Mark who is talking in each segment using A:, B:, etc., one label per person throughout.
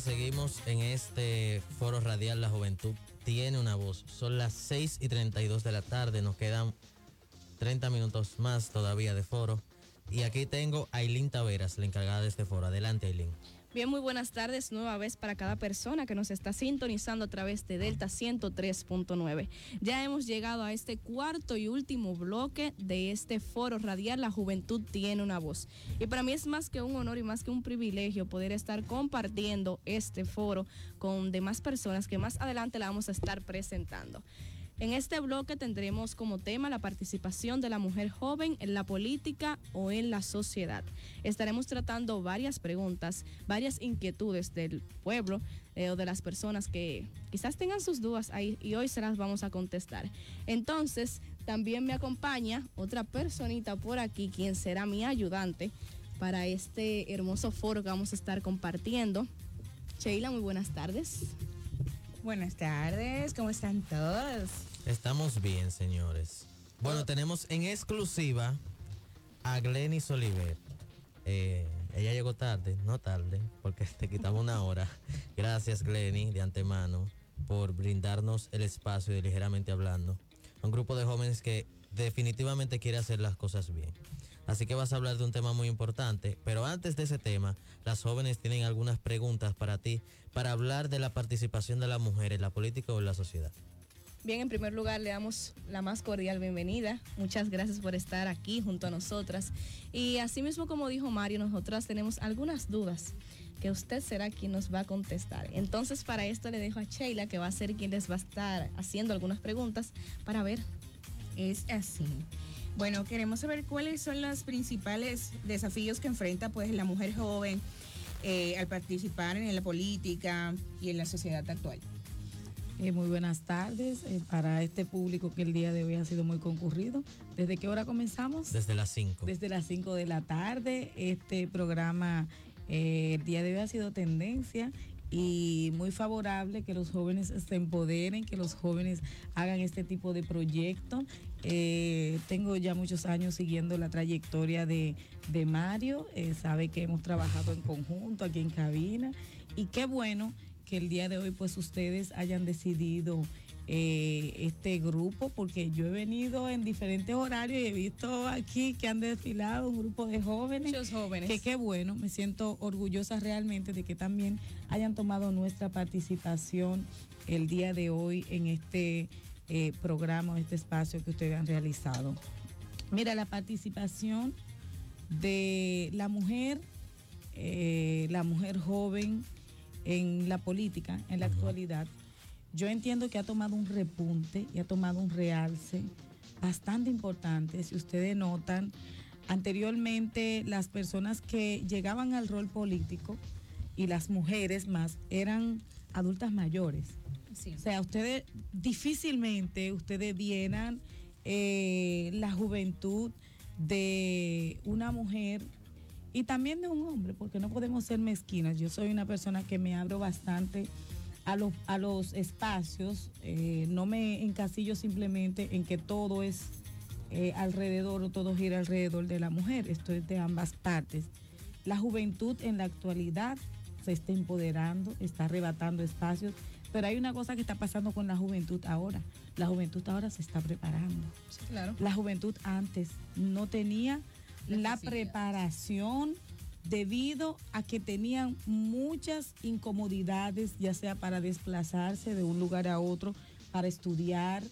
A: seguimos en este foro radial La Juventud tiene una voz. Son las 6 y 32 de la tarde, nos quedan 30 minutos más todavía de foro. Y aquí tengo a Aileen Taveras, la encargada de este foro. Adelante, Aileen.
B: Bien, muy buenas tardes nueva vez para cada persona que nos está sintonizando a través de Delta 103.9. Ya hemos llegado a este cuarto y último bloque de este foro radial La Juventud tiene una voz. Y para mí es más que un honor y más que un privilegio poder estar compartiendo este foro con demás personas que más adelante la vamos a estar presentando. En este bloque tendremos como tema la participación de la mujer joven en la política o en la sociedad. Estaremos tratando varias preguntas, varias inquietudes del pueblo eh, o de las personas que quizás tengan sus dudas ahí y hoy se las vamos a contestar. Entonces, también me acompaña otra personita por aquí, quien será mi ayudante para este hermoso foro que vamos a estar compartiendo. Sheila, muy buenas tardes.
C: Buenas tardes, ¿cómo están todos?
A: Estamos bien, señores. Bueno, tenemos en exclusiva a Glenis Oliver. Eh, ella llegó tarde, no tarde, porque te quitamos una hora. Gracias, Glenny, de antemano, por brindarnos el espacio de Ligeramente Hablando. Un grupo de jóvenes que definitivamente quiere hacer las cosas bien. Así que vas a hablar de un tema muy importante. Pero antes de ese tema, las jóvenes tienen algunas preguntas para ti para hablar de la participación de la mujer en la política o en la sociedad.
B: Bien, en primer lugar le damos la más cordial bienvenida. Muchas gracias por estar aquí junto a nosotras. Y así mismo como dijo Mario, nosotras tenemos algunas dudas que usted será quien nos va a contestar. Entonces para esto le dejo a Sheila que va a ser quien les va a estar haciendo algunas preguntas para ver.
C: Es así. Bueno, queremos saber cuáles son los principales desafíos que enfrenta pues la mujer joven eh, al participar en la política y en la sociedad actual.
D: Eh, muy buenas tardes eh, para este público que el día de hoy ha sido muy concurrido. ¿Desde qué hora comenzamos?
A: Desde las 5.
D: Desde las 5 de la tarde. Este programa el día de hoy ha sido tendencia y muy favorable que los jóvenes se empoderen, que los jóvenes hagan este tipo de proyectos. Eh, tengo ya muchos años siguiendo la trayectoria de, Mario, eh, sabe que hemos trabajado en conjunto aquí en cabina y qué bueno que el día de hoy pues ustedes hayan decidido eh, este grupo, porque yo he venido en diferentes horarios y he visto aquí que han desfilado un grupo de jóvenes.
B: Muchos jóvenes.
D: Que qué bueno, me siento orgullosa realmente de que también hayan tomado nuestra participación el día de hoy en este eh, programa, este espacio que ustedes han realizado. Mira, la participación de la mujer, eh, la mujer joven en la política, en la actualidad, yo entiendo que ha tomado un repunte y ha tomado un realce bastante importante. Si ustedes notan, anteriormente las personas que llegaban al rol político y las mujeres más eran adultas mayores. O sea, ustedes difícilmente ustedes vieran eh, la juventud de una mujer y también de un hombre, porque no podemos ser mezquinas. Yo soy una persona que me abro bastante a los, a los espacios, eh, no me encasillo simplemente en que todo es eh, alrededor o todo gira alrededor de la mujer, esto es de ambas partes. La juventud en la actualidad se está empoderando, está arrebatando espacios, pero hay una cosa que está pasando con la juventud ahora. La juventud ahora se está preparando.
B: claro.
D: La juventud antes no tenía la preparación debido a que tenían muchas incomodidades, ya sea para desplazarse de un lugar a otro, para estudiar,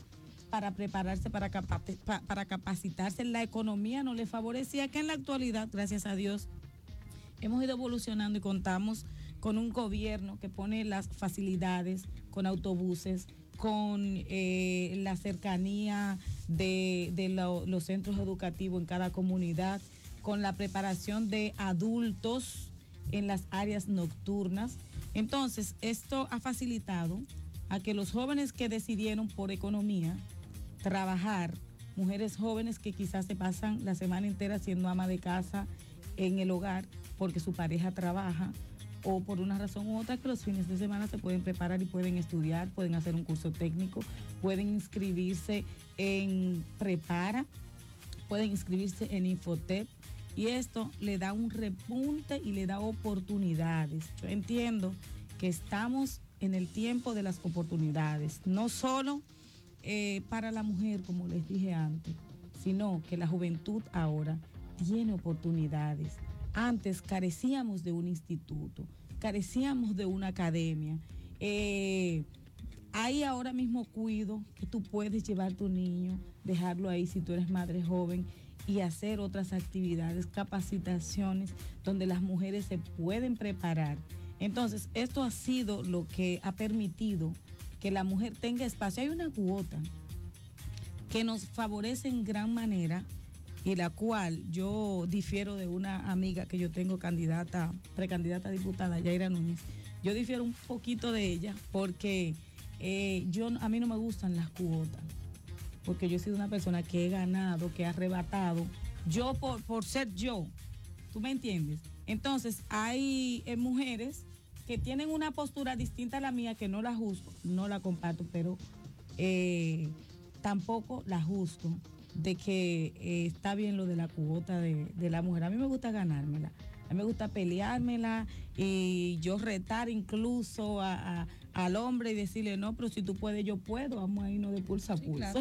D: para prepararse, para, para capacitarse. La economía no les favorecía, que en la actualidad, gracias a Dios, hemos ido evolucionando y contamos con un gobierno que pone las facilidades con autobuses, con eh, la cercanía de, los centros educativos en cada comunidad con la preparación de adultos en las áreas nocturnas. Entonces, esto ha facilitado a que los jóvenes que decidieron por economía trabajar, mujeres jóvenes que quizás se pasan la semana entera siendo ama de casa en el hogar porque su pareja trabaja o por una razón u otra que los fines de semana se pueden preparar y pueden estudiar, pueden hacer un curso técnico, pueden inscribirse en Prepara, pueden inscribirse en Infotep, y esto le da un repunte y le da oportunidades. Yo entiendo que estamos en el tiempo de las oportunidades, no solo eh, para la mujer, como les dije antes, sino que la juventud ahora tiene oportunidades. Antes carecíamos de un instituto, carecíamos de una academia. Eh, hay ahora mismo cuido que tú puedes llevar tu niño, dejarlo ahí si tú eres madre joven y hacer otras actividades, capacitaciones donde las mujeres se pueden preparar. Entonces, esto ha sido lo que ha permitido que la mujer tenga espacio. Hay una cuota que nos favorece en gran manera y la cual yo difiero de una amiga que yo tengo candidata, precandidata a diputada, Yaira Núñez. Yo difiero un poquito de ella porque eh, yo, a mí no me gustan las cuotas, porque yo he sido una persona que he ganado, que he arrebatado, yo por, por ser yo, ¿tú me entiendes? Entonces hay eh, mujeres que tienen una postura distinta a la mía, que no la juzgo, no la comparto, pero eh, tampoco la juzgo de que está bien lo de la cuota de, de la mujer. A mí me gusta ganármela a mí me gusta peleármela y yo retar incluso al hombre y decirle, no, pero si tú puedes, yo puedo, vamos a irnos de pulso a pulso.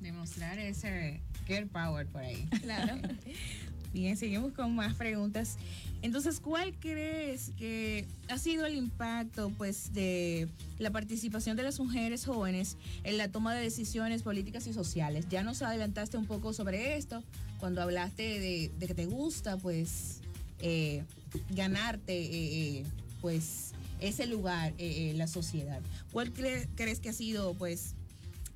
C: Demostrar ese girl power por ahí. Claro. Bien, seguimos con más preguntas. Entonces, ¿cuál crees que ha sido el impacto pues de la participación de las mujeres jóvenes en la toma de decisiones políticas y sociales? Ya nos adelantaste un poco sobre esto cuando hablaste de, de que te gusta pues eh, ganarte eh, eh, pues ese lugar en la sociedad. ¿Cuál crees que ha sido pues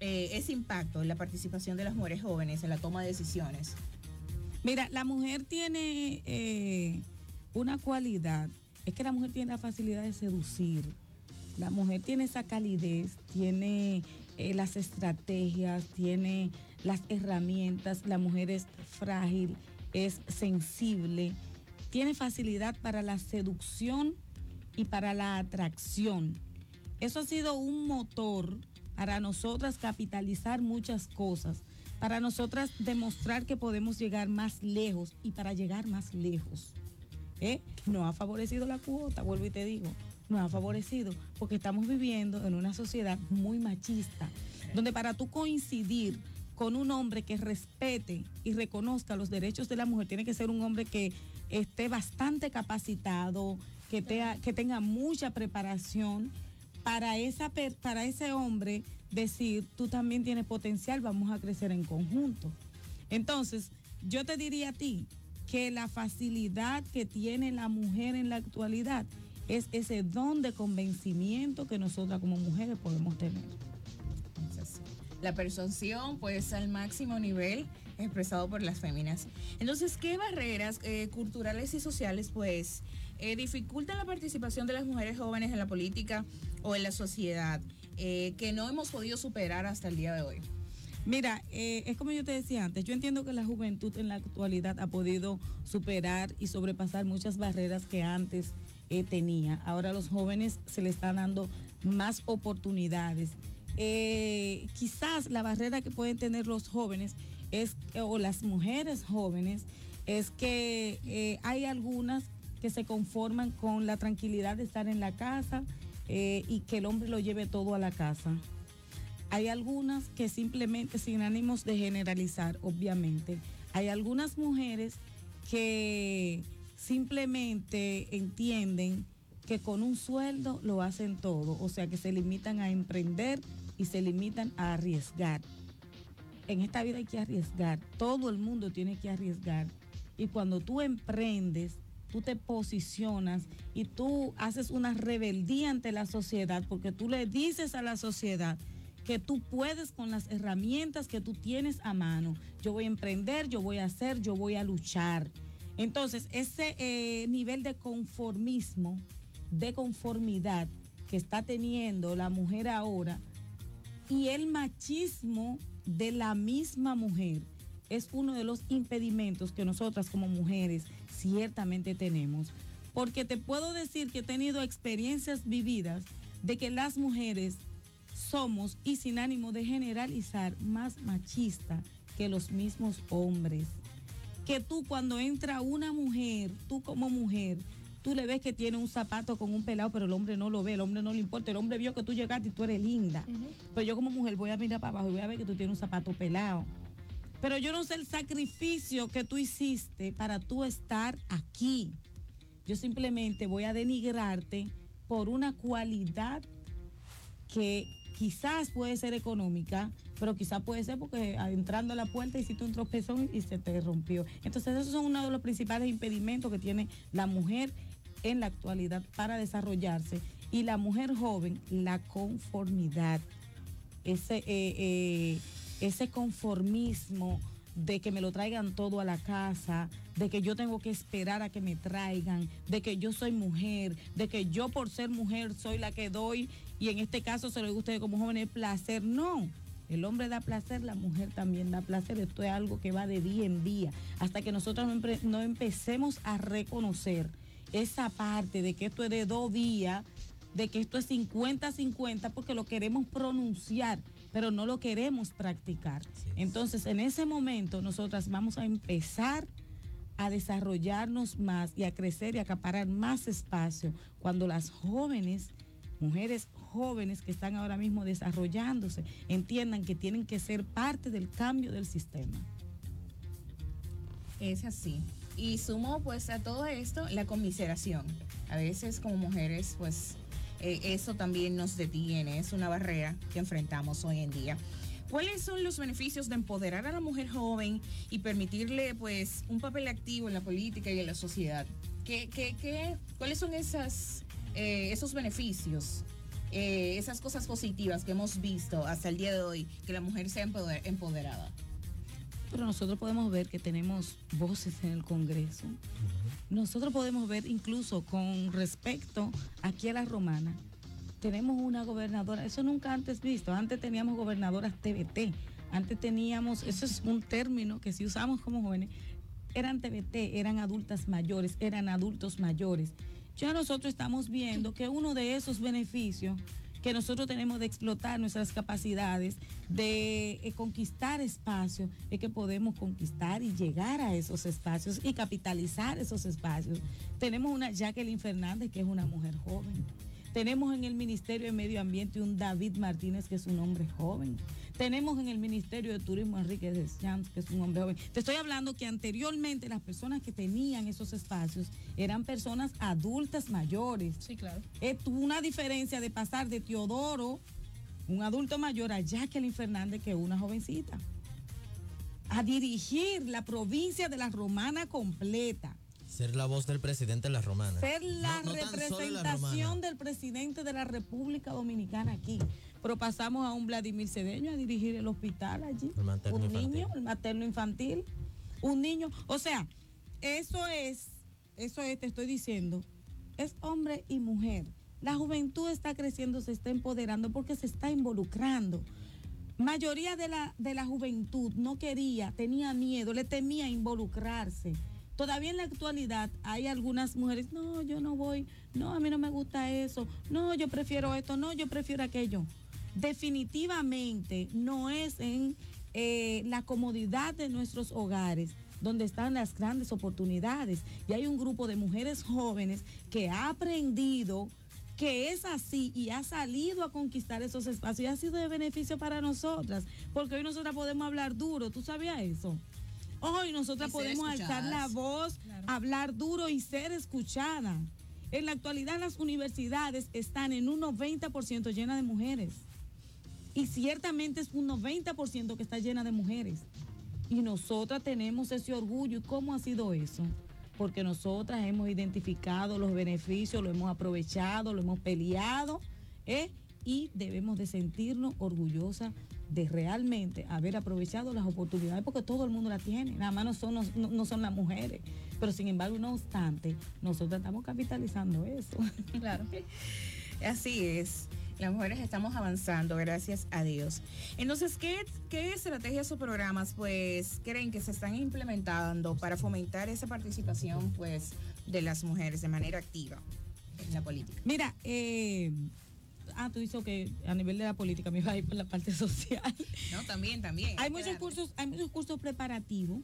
C: ese impacto en la participación de las mujeres jóvenes en la toma de decisiones?
D: Mira, la mujer tiene una cualidad, es que la mujer tiene la facilidad de seducir. La mujer tiene esa calidez, tiene las estrategias, tiene las herramientas, la mujer es frágil, es sensible tiene facilidad para la seducción y para la atracción. Eso ha sido un motor para nosotras capitalizar muchas cosas, para nosotras demostrar que podemos llegar más lejos y para llegar más lejos. ¿eh? No ha favorecido la cuota, vuelvo y te digo, no ha favorecido porque estamos viviendo en una sociedad muy machista, donde para tú coincidir con un hombre que respete y reconozca los derechos de la mujer, tiene que ser un hombre que esté bastante capacitado, que, tenga mucha preparación para ese hombre decir, tú también tienes potencial, vamos a crecer en conjunto. Entonces, yo te diría a ti que la facilidad que tiene la mujer en la actualidad es ese don de convencimiento que nosotras como mujeres podemos tener.
C: La persuasión pues al máximo nivel expresado por las féminas. Entonces, ¿qué barreras eh, culturales y sociales pues eh, dificultan la participación de las mujeres jóvenes en la política o en la sociedad eh, que no hemos podido superar hasta el día de hoy?
D: Mira, es como yo te decía antes, yo entiendo que la juventud en la actualidad ha podido superar y sobrepasar muchas barreras que antes tenía. Ahora a los jóvenes se les están dando más oportunidades. quizás la barrera que pueden tener los jóvenes es, o las mujeres jóvenes, es que eh, hay algunas que se conforman con la tranquilidad de estar en la casa eh, y que el hombre lo lleve todo a la casa. Hay algunas que simplemente, sin ánimos de generalizar, obviamente, hay algunas mujeres que simplemente entienden que con un sueldo lo hacen todo, o sea que se limitan a emprender y se limitan a arriesgar en esta vida hay que arriesgar, todo el mundo tiene que arriesgar. Y cuando tú emprendes, tú te posicionas y tú haces una rebeldía ante la sociedad, porque tú le dices a la sociedad que tú puedes con las herramientas que tú tienes a mano. Yo voy a emprender, yo voy a hacer, yo voy a luchar. Entonces, ese eh, nivel de conformismo, de conformidad que está teniendo la mujer ahora y el machismo de la misma mujer es uno de los impedimentos que nosotras como mujeres ciertamente tenemos. Porque te puedo decir que he tenido experiencias vividas de que las mujeres somos, y sin ánimo de generalizar, más machistas que los mismos hombres. Que tú cuando entra una mujer, tú como mujer, Tú le ves que tiene un zapato con un pelado, pero el hombre no lo ve, el hombre no le importa. El hombre vio que tú llegaste y tú eres linda. Pero yo como mujer voy a mirar para abajo y voy a ver que tú tienes un zapato pelado. Pero yo no sé el sacrificio que tú hiciste para tú estar aquí. Yo simplemente voy a denigrarte por una cualidad que quizás puede ser económica, pero quizás puede ser porque entrando a la puerta hiciste un tropezón y se te rompió. Entonces esos son uno de los principales impedimentos que tiene la mujer en la actualidad para desarrollarse. Y la mujer joven, la conformidad, ese, eh, eh, ese conformismo de que me lo traigan todo a la casa, de que yo tengo que esperar a que me traigan, de que yo soy mujer, de que yo por ser mujer soy la que doy y en este caso se lo digo a ustedes como jóvenes placer. No, el hombre da placer, la mujer también da placer. Esto es algo que va de día en día hasta que nosotros no, empecemos a reconocer esa parte de que esto es de dos días, de que esto es 50-50 porque lo queremos pronunciar pero no lo queremos practicar. Entonces, en ese momento, nosotras vamos a empezar a desarrollarnos más y a crecer y a acaparar más espacio cuando las jóvenes, mujeres jóvenes que están ahora mismo desarrollándose, entiendan que tienen que ser parte del cambio del sistema.
C: Es así. Y sumo pues a todo esto la conmiseración. A veces como mujeres pues eh, eso también nos detiene, es una barrera que enfrentamos hoy en día. ¿Cuáles son los beneficios de empoderar a la mujer joven y permitirle pues un papel activo en la política y en la sociedad? ¿Qué, qué, qué, cuáles son esas, eh, esos beneficios, eh, esas cosas positivas que hemos visto hasta el día de hoy, que la mujer sea empoderada?
D: Pero nosotros podemos ver que tenemos voces en el Congreso. Nosotros podemos ver incluso con respecto aquí a la romana, tenemos una gobernadora, eso nunca antes visto, antes teníamos gobernadoras TBT, antes teníamos, eso es un término que si usamos como jóvenes, eran TBT, eran adultas mayores, eran adultos mayores. Ya nosotros estamos viendo que uno de esos beneficios que nosotros tenemos de explotar nuestras capacidades, de eh, conquistar espacios, es que podemos conquistar y llegar a esos espacios y capitalizar esos espacios. Tenemos una Jacqueline Fernández, que es una mujer joven. Tenemos en el Ministerio de Medio Ambiente un David Martínez, que es un hombre joven. Tenemos en el Ministerio de Turismo Enrique Deschamps, que es un hombre joven. Te estoy hablando que anteriormente las personas que tenían esos espacios eran personas adultas mayores.
B: Sí, claro.
D: Es una diferencia de pasar de Teodoro, un adulto mayor, a Jacqueline Fernández, que es una jovencita. A dirigir la provincia de la Romana completa.
A: Ser la voz del presidente de la Romana.
D: Ser la representación del presidente de la República Dominicana aquí pero pasamos a un Vladimir Cedeño a dirigir el hospital allí. un niño, el materno infantil, un niño. O sea, eso es, eso es, te estoy diciendo, es hombre y mujer. La juventud está creciendo, se está empoderando porque se está involucrando. Mayoría de la, de la juventud no quería, tenía miedo, le temía involucrarse. Todavía en la actualidad hay algunas mujeres, no, yo no voy, no, a mí no me gusta eso, no, yo prefiero esto, no, yo prefiero aquello definitivamente no es en eh, la comodidad de nuestros hogares donde están las grandes oportunidades. Y hay un grupo de mujeres jóvenes que ha aprendido que es así y ha salido a conquistar esos espacios y ha sido de beneficio para nosotras, porque hoy nosotras podemos hablar duro, ¿tú sabías eso? Hoy nosotras podemos alzar la voz, hablar duro y ser escuchada. En la actualidad las universidades están en un 90% llenas de mujeres. Y ciertamente es un 90% que está llena de mujeres. Y nosotras tenemos ese orgullo. ¿Y cómo ha sido eso? Porque nosotras hemos identificado los beneficios, lo hemos aprovechado, lo hemos peleado, ¿eh? y debemos de sentirnos orgullosas de realmente haber aprovechado las oportunidades, porque todo el mundo la tiene, nada más no son, no son las mujeres. Pero sin embargo, no obstante, nosotros estamos capitalizando eso.
C: Claro. Así es las mujeres estamos avanzando, gracias a Dios. Entonces, ¿qué, qué estrategias o programas pues creen que se están implementando para fomentar esa participación pues de las mujeres de manera activa en la política?
D: Mira, eh, ah, tú dices que a nivel de la política me iba a ir por la parte social.
C: No, también, también.
D: Hay muchos cursos, hay muchos cursos preparativos.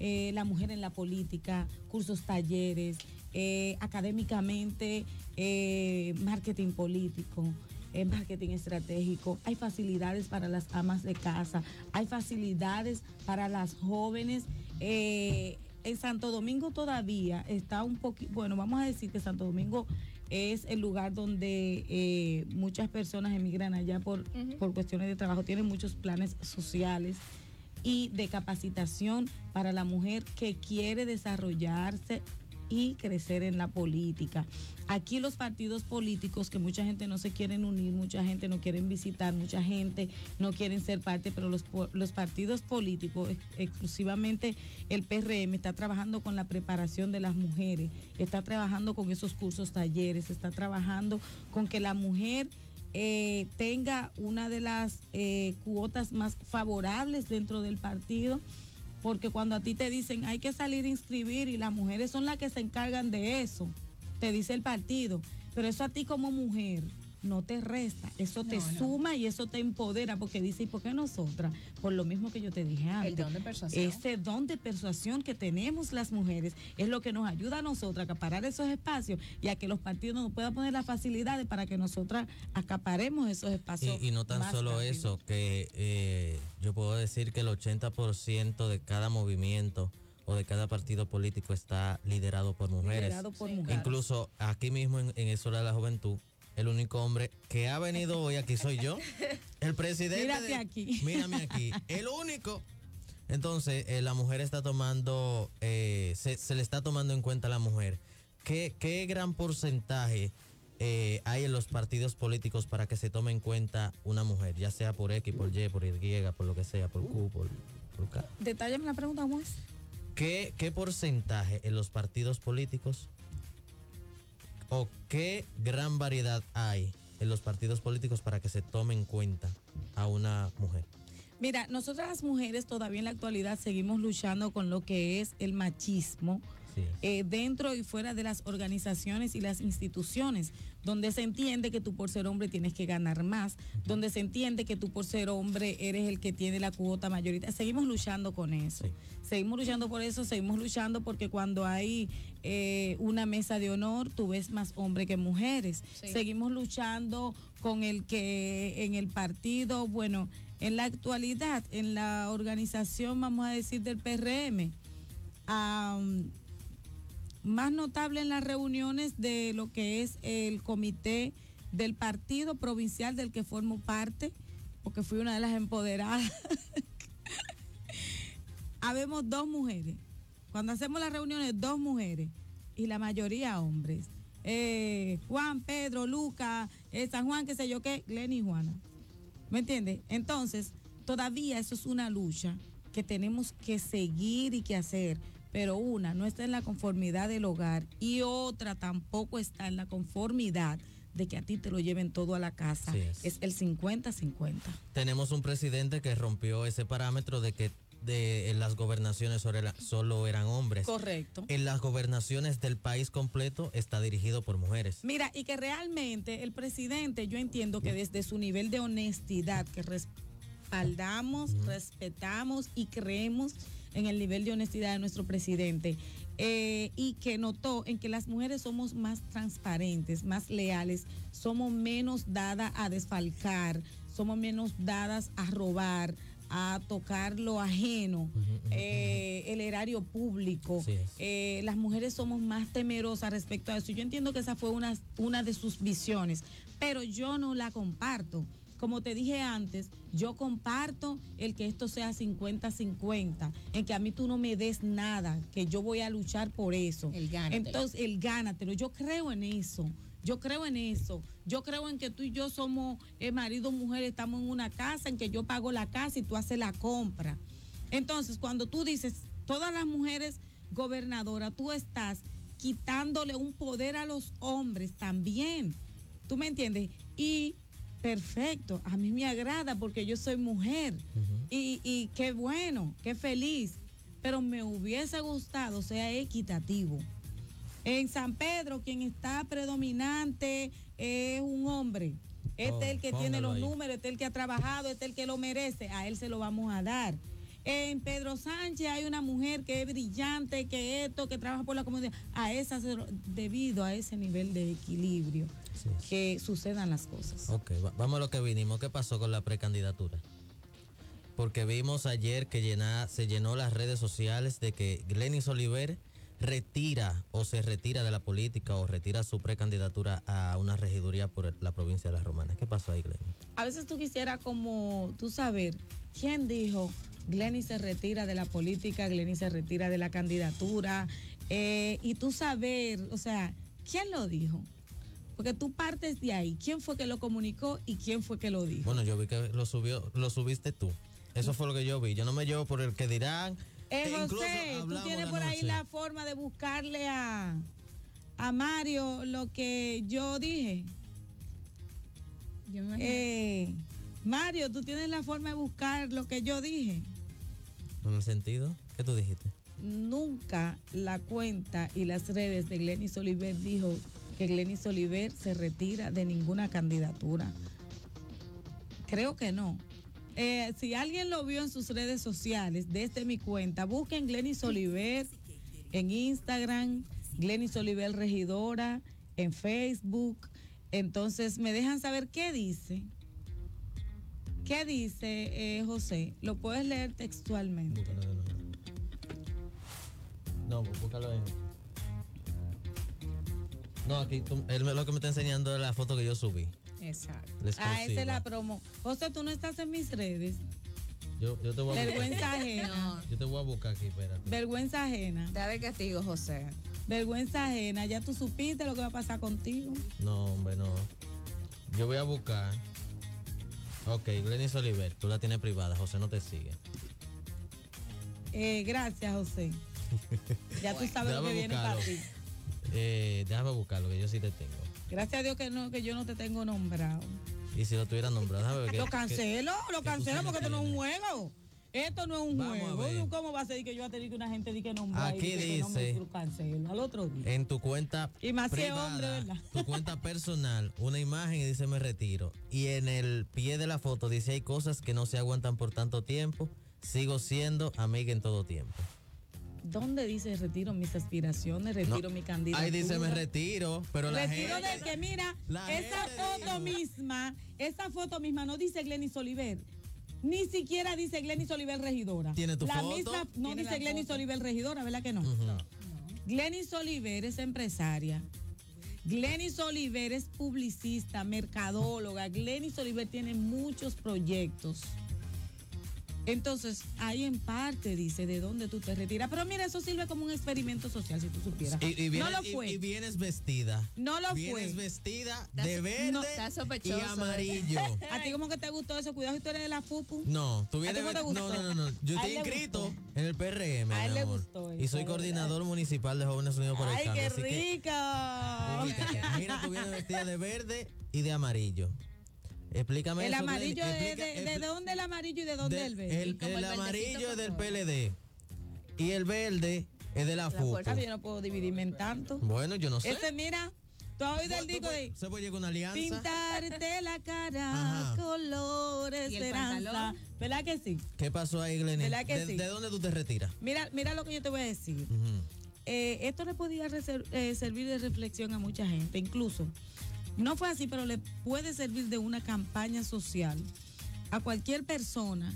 D: Eh, la mujer en la política, cursos talleres, eh, académicamente, eh, marketing político, eh, marketing estratégico, hay facilidades para las amas de casa, hay facilidades para las jóvenes. Eh, en Santo Domingo todavía está un poquito, bueno, vamos a decir que Santo Domingo es el lugar donde eh, muchas personas emigran allá por, por cuestiones de trabajo, tienen muchos planes sociales y de capacitación para la mujer que quiere desarrollarse y crecer en la política. Aquí los partidos políticos, que mucha gente no se quieren unir, mucha gente no quieren visitar, mucha gente no quieren ser parte, pero los, partidos políticos, ex- exclusivamente el PRM, está trabajando con la preparación de las mujeres, está trabajando con esos cursos, talleres, está trabajando con que la mujer eh, tenga una de las eh, cuotas más favorables dentro del partido, porque cuando a ti te dicen hay que salir a inscribir y las mujeres son las que se encargan de eso, te dice el partido, pero eso a ti como mujer no te resta, eso te
C: No, no.
D: suma y eso te empodera, porque dice, ¿y por qué nosotras? Por lo mismo que yo te dije antes.
C: El don de persuasión.
D: Ese don de persuasión que tenemos las mujeres es lo que nos ayuda a nosotras a acaparar esos espacios y a que los partidos nos puedan poner las facilidades para que nosotras acaparemos esos espacios.
A: Y, y no tan
D: más
A: solo
D: rápido.
A: eso, que eh, yo puedo decir que el 80% de cada movimiento o de cada partido político está liderado por mujeres.
D: Liderado por mujeres.
A: Incluso aquí mismo en, en eso de la juventud, el único hombre que ha venido hoy aquí soy yo. El presidente.
D: Mírate
A: de-
D: aquí.
A: Mírame aquí. El único. Entonces, eh, la mujer está tomando, eh, se, se le está tomando en cuenta a la mujer. ¿Qué, qué gran porcentaje eh, hay en los partidos políticos para que se tome en cuenta una mujer? Ya sea por X, por Y, por Y, por lo que sea, por Q, por, por K.
D: Detállame la pregunta.
A: ¿Qué, ¿Qué porcentaje en los partidos políticos o qué gran variedad hay en los partidos políticos para que se tome en cuenta a una mujer?
D: Mira, nosotras las mujeres todavía en la actualidad seguimos luchando con lo que es el machismo. Eh, dentro y fuera de las organizaciones y las instituciones, donde se entiende que tú por ser hombre tienes que ganar más, donde se entiende que tú por ser hombre eres el que tiene la cuota mayoritaria. Seguimos luchando con eso.
A: Sí.
D: Seguimos luchando por eso, seguimos luchando porque cuando hay eh, una mesa de honor, tú ves más hombres que mujeres.
B: Sí.
D: Seguimos luchando con el que en el partido, bueno, en la actualidad, en la organización, vamos a decir, del PRM, am, más notable en las reuniones de lo que es el comité del partido provincial del que formo parte, porque fui una de las empoderadas. Habemos dos mujeres. Cuando hacemos las reuniones, dos mujeres y la mayoría hombres. Eh, Juan, Pedro, Luca, eh, San Juan, qué sé yo qué, Glenn y Juana. ¿Me entiendes? Entonces, todavía eso es una lucha que tenemos que seguir y que hacer. Pero una no está en la conformidad del hogar y otra tampoco está en la conformidad de que a ti te lo lleven todo a la casa.
A: Es.
D: es el 50-50.
A: Tenemos un presidente que rompió ese parámetro de que de, en las gobernaciones solo, era- solo eran hombres.
D: Correcto.
A: En las gobernaciones del país completo está dirigido por mujeres.
D: Mira, y que realmente el presidente, yo entiendo que desde su nivel de honestidad, que respaldamos, respetamos y creemos en el nivel de honestidad de nuestro presidente, eh, y que notó en que las mujeres somos más transparentes, más leales, somos menos dadas a desfalcar, somos menos dadas a robar, a tocar lo ajeno, eh, el erario público. Eh, las mujeres somos más temerosas respecto a eso. Yo entiendo que esa fue una, una de sus visiones, pero yo no la comparto. Como te dije antes, yo comparto el que esto sea 50-50, en que a mí tú no me des nada, que yo voy a luchar por eso.
C: El gánatelo.
D: Entonces, el gánatelo, yo creo en eso. Yo creo en eso. Yo creo en que tú y yo somos eh, marido, mujer, estamos en una casa, en que yo pago la casa y tú haces la compra. Entonces, cuando tú dices, todas las mujeres gobernadoras, tú estás quitándole un poder a los hombres también. ¿Tú me entiendes? Y perfecto, a mí me agrada porque yo soy mujer. y, y qué bueno, qué feliz. Pero me hubiese gustado sea equitativo. En San Pedro, quien está predominante es un hombre. Este
A: Oh,
D: es el que tiene los
A: ahí.
D: números, este es el que ha trabajado, este es el que lo merece. A él se lo vamos a dar. En Pedro Sánchez hay una mujer que es brillante, que esto, que trabaja por la comunidad. A esa, debido a ese nivel de equilibrio que sucedan las cosas.
A: Ok, vamos a lo que vinimos. ¿Qué pasó con la precandidatura? Porque vimos ayer que llena, se llenó las redes sociales de que Glenis Oliver retira o se retira de la política o retira su precandidatura a una regiduría por la provincia de Las Romanas. ¿Qué pasó ahí, Glenis?
D: A veces tú quisieras como tú saber quién dijo Glenis se retira de la política, Glenis se retira de la candidatura eh, y tú saber, o sea, ¿quién lo dijo? Porque tú partes de ahí. ¿Quién fue que lo comunicó y quién fue que lo dijo?
A: Bueno, yo vi que lo subió, lo subiste tú. Eso fue lo que yo vi. Yo no me llevo por el que dirán.
D: Eh, e José, tú tienes por ahí la forma de buscarle a, a Mario lo que yo dije. eh, Mario, tú tienes la forma de buscar lo que yo dije.
A: ¿En el sentido? ¿Qué tú dijiste?
D: Nunca la cuenta y las redes de Glenis Oliver dijo que Glenis Oliver se retira de ninguna candidatura. Creo que no. Eh, si alguien lo vio en sus redes sociales, desde mi cuenta, busquen Glenis Oliver en Instagram, Glenis Oliver Regidora, en Facebook. Entonces me dejan saber qué dice. ¿Qué dice eh, José? Lo puedes leer textualmente.
A: No, búscalo en. No, aquí él lo que me está enseñando es la foto que yo subí.
D: Exacto. Ah, esa es la promo. José, tú no estás en mis redes.
A: Yo, yo te voy
D: a Vergüenza ajena.
A: Yo te voy a buscar aquí, espérate.
D: Vergüenza ajena.
C: Dale castigo, José.
D: Vergüenza ajena. ¿Ya tú supiste lo que va a pasar contigo?
A: No, hombre, no. Yo voy a buscar. Ok, Glenis Oliver, tú la tienes privada, José no te sigue.
D: Eh, gracias, José. ya tú sabes lo que viene para ti.
A: Eh, déjame buscarlo, que yo sí te tengo.
D: Gracias a Dios que no, que yo no te tengo nombrado.
A: Y si lo tuviera nombrado.
D: Lo cancelo, lo cancelo porque esto no es un juego. Esto no es un juego. ¿Cómo va a ser que yo voy a tener que una gente diga que nombra?
A: Aquí dice.
D: lo cancelo al otro día.
A: En tu cuenta.
D: Y más privada, hombre, ¿verdad?
A: Tu cuenta personal, una imagen y dice me retiro. Y en el pie de la foto dice hay cosas que no se aguantan por tanto tiempo. Sigo siendo amiga en todo tiempo.
D: ¿Dónde dice retiro mis aspiraciones, retiro mi candidatura?
A: Ahí dice me retiro, pero la
D: Retiro de que mira, esa foto misma, esa foto misma no dice Glenis Oliver. Ni siquiera dice Glenis Oliver regidora.
A: ¿Tiene tu
D: la
A: foto?
D: Misma, no dice Glenis Oliver regidora, ¿verdad que no? Glenis Oliver es empresaria. Glenis Oliver es publicista, mercadóloga. Glenis Oliver tiene muchos proyectos. Entonces, ahí en parte dice de dónde tú te retiras. Pero mira, eso sirve como un experimento social, si tú supieras.
A: Y, no lo fue. Y, vienes vestida.
D: No lo
A: vienes
D: fue.
A: Vienes vestida de verde y amarillo.
D: ¿A ti cómo que te gustó eso? Cuidado si tú eres de la FUPU.
A: No, tú vienes. de No, no, no, no. Yo estoy inscrito en el PRM.
D: A él le gustó
A: Y soy coordinador municipal de Jóvenes Unidos por el
D: ¡Ay, qué rica!
A: mira, tú vienes vestida de verde y de amarillo. Explícame
D: el amarillo, de, de, dónde el amarillo y de dónde el verde?
A: El, amarillo es del PLD y el verde es de la, la
D: Yo no puedo dividirme en tanto.
A: Bueno, yo no sé.
D: Este, mira, tú has oído el disco de...
A: Se puede llegar una alianza.
D: Pintarte la cara, colores, esperanza. ¿Verdad que sí?
A: ¿Qué pasó ahí, Glenny? ¿Verdad que ¿De, sí? ¿De dónde tú te retiras?
D: Mira, mira lo que yo te voy a decir. Eh, esto le podía eh, servir de reflexión a mucha gente, incluso no fue así, pero le puede servir de una campaña social a cualquier persona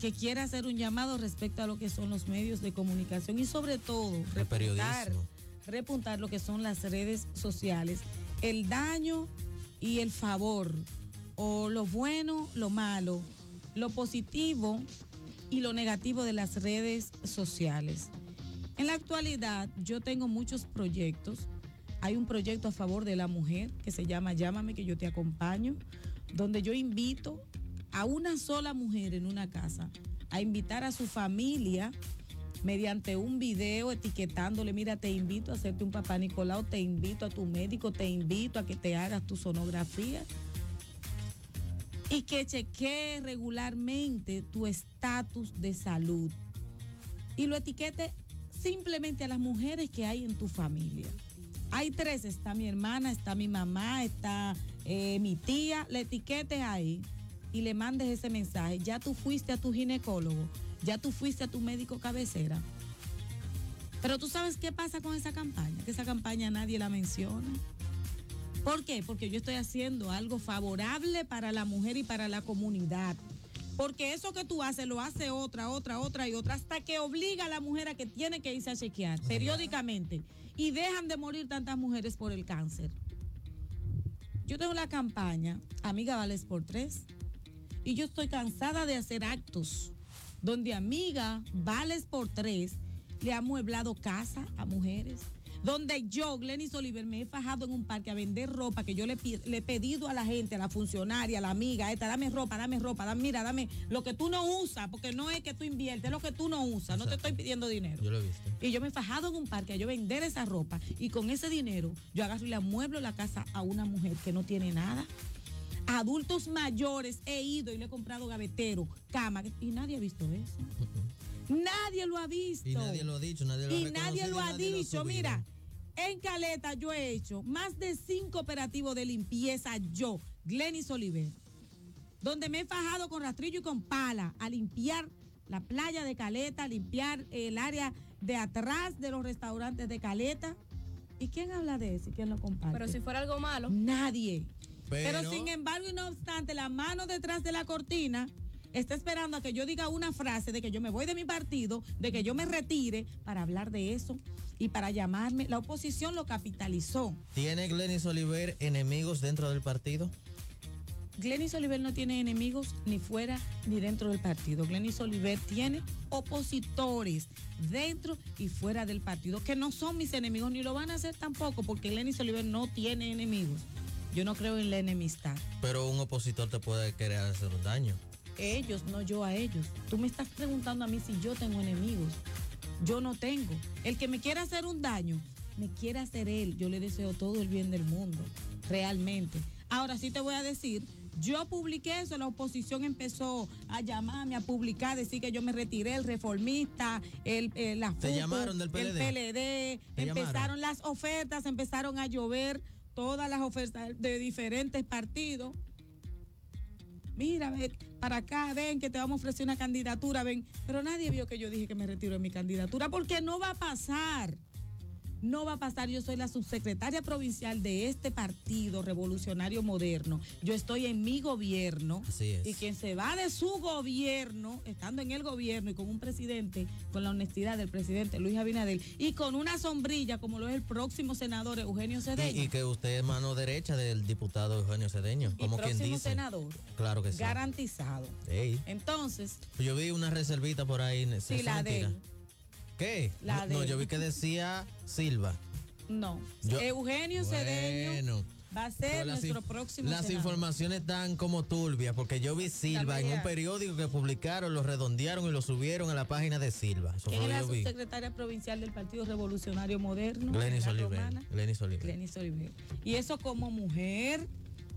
D: que quiera hacer un llamado respecto a lo que son los medios de comunicación y sobre todo repuntar, repuntar lo que son las redes sociales, el daño y el favor, o lo bueno, lo malo, lo positivo y lo negativo de las redes sociales. En la actualidad yo tengo muchos proyectos hay un proyecto a favor de la mujer que se llama Llámame que yo te acompaño, donde yo invito a una sola mujer en una casa a invitar a su familia mediante un video etiquetándole, mira, te invito a hacerte un papá Nicolau, te invito a tu médico, te invito a que te hagas tu sonografía y que chequee regularmente tu estatus de salud y lo etiquete simplemente a las mujeres que hay en tu familia. Hay tres, está mi hermana, está mi mamá, está eh, mi tía, le etiquetes ahí y le mandes ese mensaje. Ya tú fuiste a tu ginecólogo. ya tú fuiste a tu médico cabecera. Pero tú sabes qué pasa con esa campaña, que esa campaña nadie la menciona. ¿Por qué? Porque yo estoy haciendo algo favorable para la mujer y para la comunidad. Porque eso que tú haces lo hace otra, otra, otra y otra, hasta que obliga a la mujer a que tiene que irse a chequear periódicamente. Y dejan de morir tantas mujeres por el cáncer. Yo tengo la campaña Amiga Vales por Tres. Y yo estoy cansada de hacer actos donde Amiga Vales por Tres le ha mueblado casa a mujeres donde yo, Glenis Oliver, me he fajado en un parque a vender ropa que yo le, le he pedido a la gente, a la funcionaria, a la amiga, esta, dame ropa, dame ropa, dame, mira, dame lo que tú no usas, porque no es que tú inviertes, es lo que tú no usas, no te estoy pidiendo dinero.
A: Yo lo he visto.
D: Y yo me he fajado en un parque a yo vender esa ropa y con ese dinero yo agarro y le amueblo la casa a una mujer que no tiene nada. A adultos mayores he ido y le he comprado gavetero, cama, y nadie ha visto eso. Nadie lo ha visto.
A: Y nadie lo ha dicho, nadie lo ha
D: Y nadie lo ha
A: nadie
D: dicho. Mira, en Caleta yo he hecho más de cinco operativos de limpieza yo, Glenis Oliver, donde me he fajado con rastrillo y con pala a limpiar la playa de Caleta, a limpiar el área de atrás de los restaurantes de Caleta. ¿Y quién habla de eso? ¿Y quién lo comparte?
B: Pero si fuera algo malo.
D: Nadie.
A: Pero,
D: Pero sin embargo y no obstante, la mano detrás de la cortina está esperando a que yo diga una frase de que yo me voy de mi partido, de que yo me retire para hablar de eso y para llamarme. La oposición lo capitalizó.
A: ¿tiene Glenis Oliver enemigos dentro del partido?
D: Glenis Oliver no tiene enemigos ni fuera ni dentro del partido. Glenis Oliver tiene opositores dentro y fuera del partido, que no son mis enemigos ni lo van a hacer tampoco, porque Glenis Oliver no tiene enemigos. Yo no creo en la enemistad.
A: Pero un opositor te puede querer hacer un daño.
D: Ellos, no yo a ellos. Tú me estás preguntando a mí si yo tengo enemigos. Yo no tengo. El que me quiera hacer un daño, me quiere hacer él. Yo le deseo todo el bien del mundo, realmente. Ahora sí te voy a decir, yo publiqué eso, la oposición empezó a llamarme, a publicar, decir que yo me retiré, el reformista, el, el la
A: ¿Te llamaron del PLD?
D: El PLD,
A: ¿Te
D: empezaron
A: llamaron?
D: las ofertas, empezaron a llover todas las ofertas de diferentes partidos mira, ven para acá, ven que te vamos a ofrecer una candidatura, ven. Pero nadie vio que yo dije que me retiro de mi candidatura, porque no va a pasar. No va a pasar, yo soy la subsecretaria provincial de este partido revolucionario moderno. Yo estoy en mi gobierno.
A: Así es.
D: Y quien se va de su gobierno, estando en el gobierno y con un presidente, con la honestidad del presidente Luis Abinadel, y con una sombrilla como lo es el próximo senador Eugenio Cedeño.
A: Y, y que usted es mano derecha del diputado Eugenio Cedeño, como quien dice.
D: senador.
A: Claro que sí.
D: Garantizado. Entonces,
A: Yo vi una reservita por ahí. ¿eso
D: Sí, la de él.
A: ¿Qué?
D: La
A: no,
D: de
A: no,
D: él.
A: yo vi que decía Silva.
D: No.
A: Yo-
D: Eugenio Cedeño
A: Bueno.
D: va a ser
A: las
D: nuestro próximo
A: Las
D: senador.
A: informaciones están como turbias, porque yo vi Silva en un periódico que publicaron, lo redondearon y lo subieron a la página de Silva. Eso
D: ¿Quién
A: fue
D: es la
A: vi.
D: subsecretaria provincial del Partido Revolucionario Moderno?
A: Glenis Oliver. Glenis Oliver.
D: Glenis Oliver. Y eso como mujer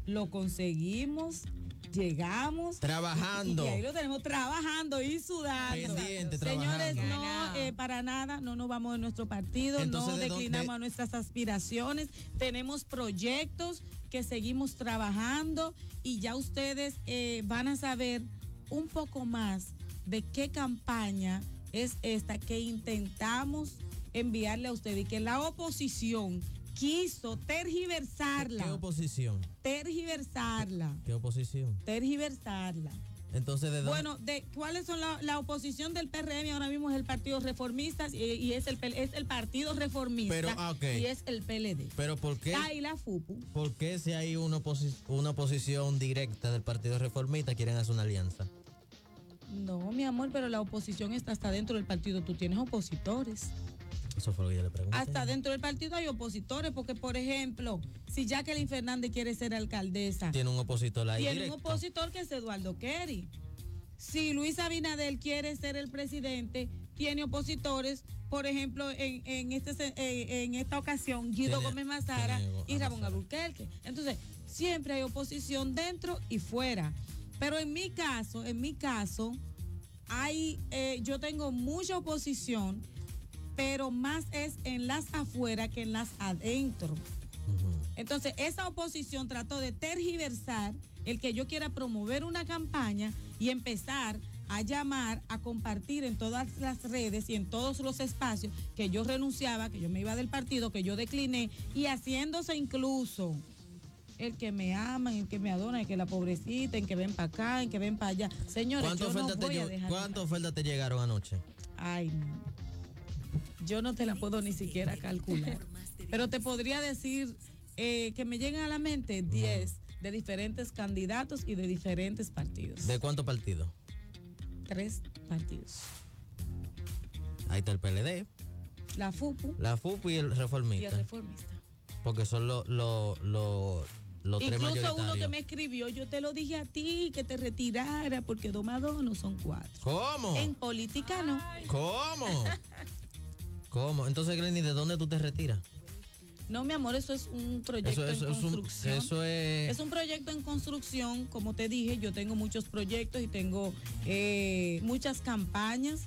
D: lo conseguimos, llegamos.
A: Trabajando.
D: Y, y ahí lo tenemos trabajando y sudando.
A: Pendiente,
D: Señores, no, eh, para nada, no nos vamos de nuestro partido,
A: Entonces,
D: no
A: ¿de dónde-
D: declinamos a nuestras aspiraciones. Tenemos proyectos que seguimos trabajando y ya ustedes eh, van a saber un poco más de qué campaña es esta que intentamos enviarle a ustedes y que la oposición quiso tergiversarla,
A: ¿Qué oposición?
D: tergiversarla,
A: ¿Qué oposición?
D: tergiversarla.
A: Entonces, ¿de dónde?
D: Bueno, de cuáles son la, la oposición del PRM ahora mismo es el Partido Reformista y, y es el es el Partido Reformista
A: Pero, ah,
D: y es el PLD.
A: ¿Pero por qué?
D: Ah, y la FUPU.
A: ¿Por qué si hay una, oposi- una oposición directa del Partido Reformista quieren hacer una alianza?
D: No, mi amor, pero la oposición está hasta dentro del partido. Tú tienes opositores.
A: Eso fue lo que yo le pregunté.
D: Hasta dentro del partido hay opositores, porque por ejemplo, si Jacqueline Fernández quiere ser alcaldesa,
A: Tiene un opositor ahí
D: tiene un
A: directo.
D: opositor que es Eduardo Kerry. Si Luis Abinadel quiere ser el presidente, tiene opositores, por ejemplo, en, en, este, en esta ocasión, Guido
A: Tiene-
D: Gómez Mazara y Ramón. Alburquerque. Entonces, siempre hay oposición dentro y fuera. Pero en mi caso, en mi caso, hay, eh, yo tengo mucha oposición, pero más es en las afuera que en las adentro. Entonces, esa oposición trató de tergiversar el que yo quiera promover una campaña y empezar a llamar, a compartir en todas las redes y en todos los espacios que yo renunciaba, que yo me iba del partido, que yo decliné y haciéndose incluso el que me ama, el que me adora, el que la pobrecita, el que ven para acá, el que ven para allá. Señores,
A: ¿cuántas
D: no
A: ofertas, te,
D: dejar
A: ¿cuántas ofertas te llegaron anoche?
D: Ay, no. Yo no te la puedo ni siquiera calcular. Pero te podría decir eh, que me llegan a la mente 10 de diferentes candidatos y de diferentes partidos.
A: ¿De cuántos partidos?
D: Tres partidos.
A: Ahí está el PLD,
D: La FUPU
A: la FUP y el
D: y el
A: Reformista.
D: Reformista.
A: Porque son los los los los tres
D: Incluso uno que me escribió, yo te lo dije a ti, que te retirara, porque dos más dos no son cuatro.
A: ¿Cómo?
D: En política no.
A: ¿Cómo? ¿Cómo? Entonces, Glenny, ¿de dónde tú te retiras?
D: No, mi amor, eso es un proyecto
A: Eso, eso,
D: en
A: es un,
D: construcción.
A: eso es...
D: Es un proyecto en construcción, como te dije, yo tengo muchos proyectos y tengo eh, muchas campañas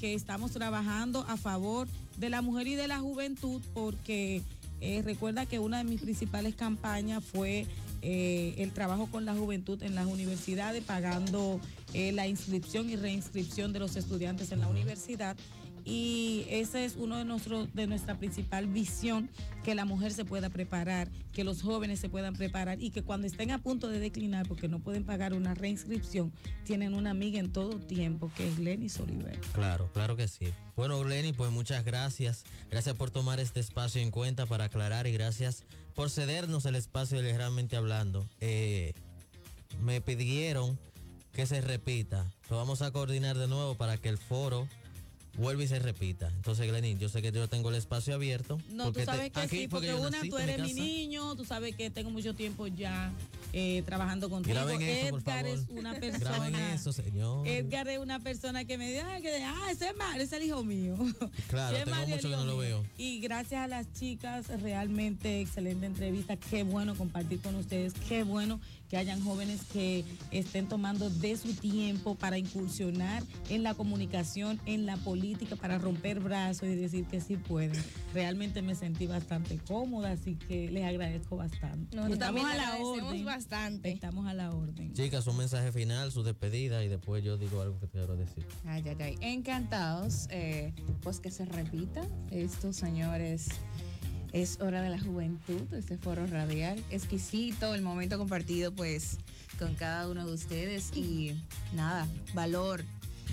D: que estamos trabajando a favor de la mujer y de la juventud, porque eh, recuerda que una de mis principales campañas fue eh, el trabajo con la juventud en las universidades, pagando la inscripción y reinscripción de los estudiantes en la universidad. Y ese es uno de nuestros de nuestra principal visión, que la mujer se pueda preparar, que los jóvenes se puedan preparar y que cuando estén a punto de declinar porque no pueden pagar una reinscripción, tienen una amiga en todo tiempo que es Lenny Soliver.
A: Claro, claro que sí. Bueno, Glenny, pues muchas gracias. Gracias por tomar este espacio en cuenta para aclarar y gracias por cedernos el espacio de Hablando. Eh, me pidieron que se repita. Lo vamos a coordinar de nuevo para que el foro vuelva y se repita. Entonces, Glenny, yo sé que yo tengo el espacio abierto.
D: No,
A: porque
D: tú
A: te-
D: sabes que
A: aquí,
D: sí, porque
A: yo
D: una, tú eres mi niño, tú sabes que tengo mucho tiempo ya eh, trabajando contigo.
A: Graben eso, por
D: Edgar
A: favor.
D: es una
A: Graben
D: persona.
A: eso, señor.
D: Edgar es una persona que me dice, ah, que, ah, ese es Mario, ese es el hijo mío.
A: Claro, tengo
D: Mario,
A: mucho que no lo veo.
D: Y gracias a las chicas, realmente excelente entrevista. Qué bueno compartir con ustedes. Qué bueno que hayan jóvenes que estén tomando de su tiempo para incursionar en la comunicación, en la política, para romper brazos y decir que sí pueden. Realmente me sentí bastante cómoda, así que les agradezco bastante.
B: Nosotros
D: Y estamos
B: también
D: a la orden.
B: bastante.
D: Estamos a la orden.
A: Chicas, un mensaje final, su despedida y después yo digo algo que quiero decir.
C: Ay, ay, ay. Encantados. eh, pues que se repita esto, señores. Es hora de la juventud, este foro radial. Exquisito el momento compartido, pues, con cada uno de ustedes. Y nada, valor.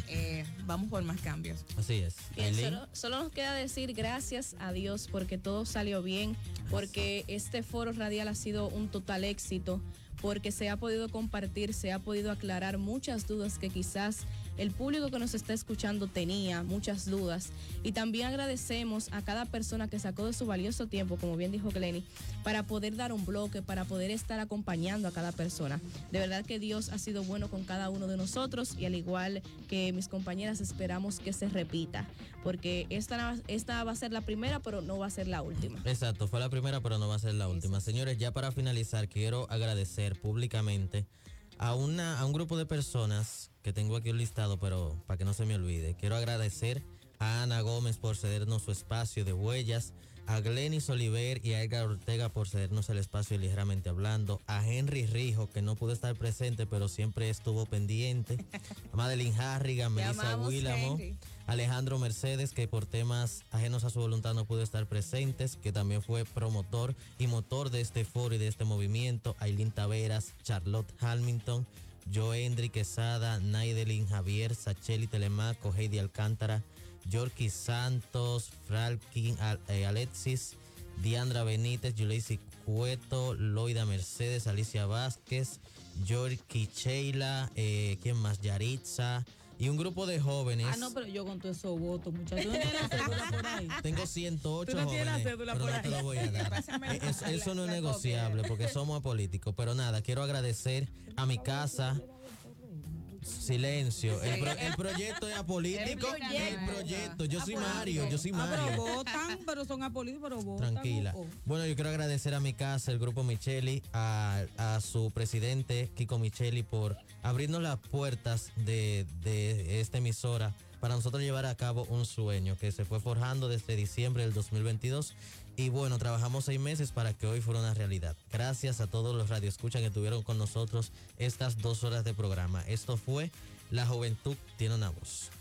C: Eh, vamos por más cambios.
A: Así es.
B: Bien, solo, solo nos queda decir gracias a Dios porque todo salió bien, porque este foro radial ha sido un total éxito, porque se ha podido compartir, se ha podido aclarar muchas dudas que quizás el público que nos está escuchando tenía, muchas dudas. Y también agradecemos a cada persona que sacó de su valioso tiempo, como bien dijo Glenny, para poder dar un bloque, para poder estar acompañando a cada persona. De verdad que Dios ha sido bueno con cada uno de nosotros y al igual que mis compañeras esperamos que se repita, porque esta, esta va a ser la primera, pero no va a ser la última.
A: Exacto, fue la primera, pero no va a ser la última. Señores, ya para finalizar, quiero agradecer públicamente a, una, a un grupo de personas que tengo aquí un listado, pero para que no se me olvide. Quiero agradecer a Ana Gómez por cedernos su espacio de huellas, a Glenis Oliver y a Edgar Ortega por cedernos el espacio de ligeramente hablando, a Henry Rijo, que no pudo estar presente, pero siempre estuvo pendiente, a Madeline Harrigan, Melissa Willamo.
C: Henry.
A: Alejandro Mercedes, que por temas ajenos a su voluntad no pudo estar presentes, que también fue promotor y motor de este foro y de este movimiento. Aileen Taveras, Charlotte Hamilton, Joendry Quesada, Naidelin Javier, Sacheli Telemaco, Heidi Alcántara, Yorky Santos, Fralkin Al- eh, Alexis, Diandra Benítez, Yuleisi Cueto, Loida Mercedes, Alicia Vázquez, Yorky Sheila, eh, ¿quién más? Yaritza. Y un grupo de jóvenes.
D: Ah, no, pero yo con todos esos votos, muchachos. ¿No tienes la cédula por ahí?
A: Tengo 108
D: Tú no tienes la
A: jóvenes,
D: cédula
A: pero
D: por
A: no te
D: ahí.
A: lo voy a dar. Eh, es- eso no es negociable porque somos apolíticos. Pero nada, quiero agradecer a mi casa. Silencio. El, pro- el proyecto es apolítico.
C: El
A: El
C: proyecto.
A: Yo soy Mario. Yo soy
D: Ah, pero
A: Mario.
D: votan, pero son apolíticos, pero votan.
A: Tranquila. Bueno, yo quiero agradecer a mi casa, el grupo Micheli, a, a su presidente Kiko Micheli por abrirnos las puertas de, de esta emisora para nosotros llevar a cabo un sueño que se fue forjando desde diciembre del 2022. Y bueno, trabajamos seis meses para que hoy fuera una realidad. Gracias a todos los radioescuchas que tuvieron con nosotros estas dos horas de programa. Esto fue La juventud tiene una voz.